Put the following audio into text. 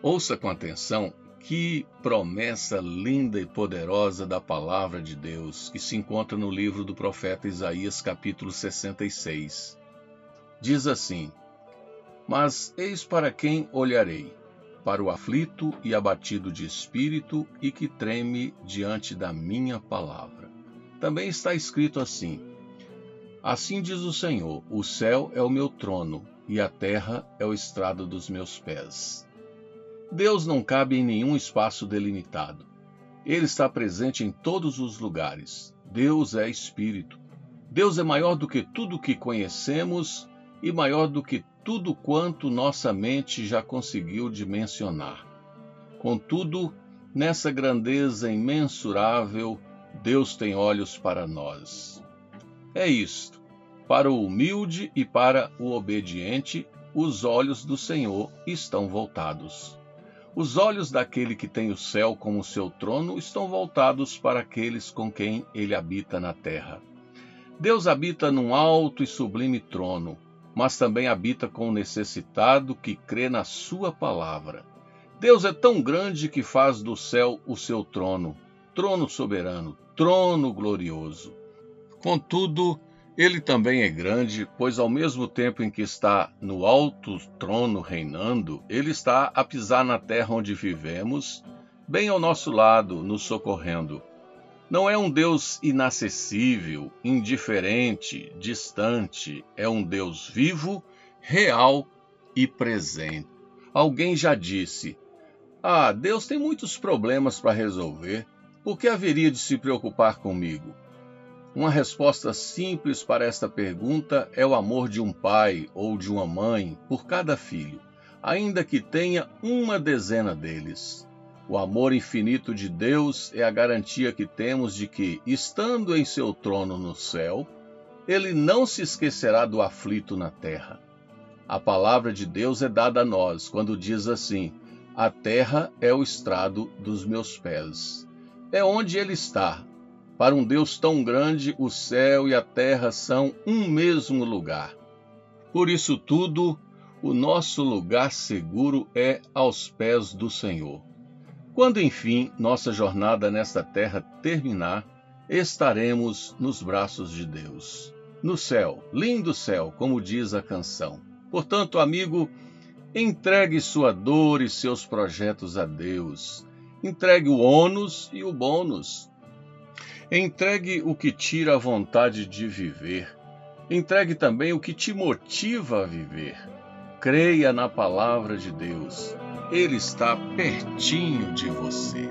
Ouça com atenção que promessa linda e poderosa da palavra de Deus que se encontra no livro do profeta Isaías, capítulo 66. Diz assim: Mas eis para quem olharei: para o aflito e abatido de espírito e que treme diante da minha palavra. Também está escrito assim: Assim diz o Senhor: O céu é o meu trono e a terra é o estrado dos meus pés. Deus não cabe em nenhum espaço delimitado. Ele está presente em todos os lugares. Deus é Espírito. Deus é maior do que tudo que conhecemos e maior do que tudo quanto nossa mente já conseguiu dimensionar. Contudo, nessa grandeza imensurável, Deus tem olhos para nós. É isto. Para o humilde e para o obediente, os olhos do Senhor estão voltados. Os olhos daquele que tem o céu como seu trono estão voltados para aqueles com quem ele habita na terra. Deus habita num alto e sublime trono, mas também habita com o necessitado que crê na sua palavra. Deus é tão grande que faz do céu o seu trono, trono soberano, trono glorioso. Contudo, ele também é grande, pois ao mesmo tempo em que está no alto trono reinando, ele está a pisar na terra onde vivemos, bem ao nosso lado, nos socorrendo. Não é um Deus inacessível, indiferente, distante, é um Deus vivo, real e presente. Alguém já disse: Ah, Deus tem muitos problemas para resolver, por que haveria de se preocupar comigo? Uma resposta simples para esta pergunta é o amor de um pai ou de uma mãe por cada filho, ainda que tenha uma dezena deles. O amor infinito de Deus é a garantia que temos de que, estando em seu trono no céu, ele não se esquecerá do aflito na terra. A palavra de Deus é dada a nós quando diz assim: A terra é o estrado dos meus pés. É onde ele está, para um Deus tão grande, o céu e a terra são um mesmo lugar. Por isso tudo, o nosso lugar seguro é aos pés do Senhor. Quando enfim nossa jornada nesta terra terminar, estaremos nos braços de Deus. No céu, lindo céu, como diz a canção. Portanto, amigo, entregue sua dor e seus projetos a Deus. Entregue o ônus e o bônus. Entregue o que tira a vontade de viver. Entregue também o que te motiva a viver. Creia na palavra de Deus. Ele está pertinho de você.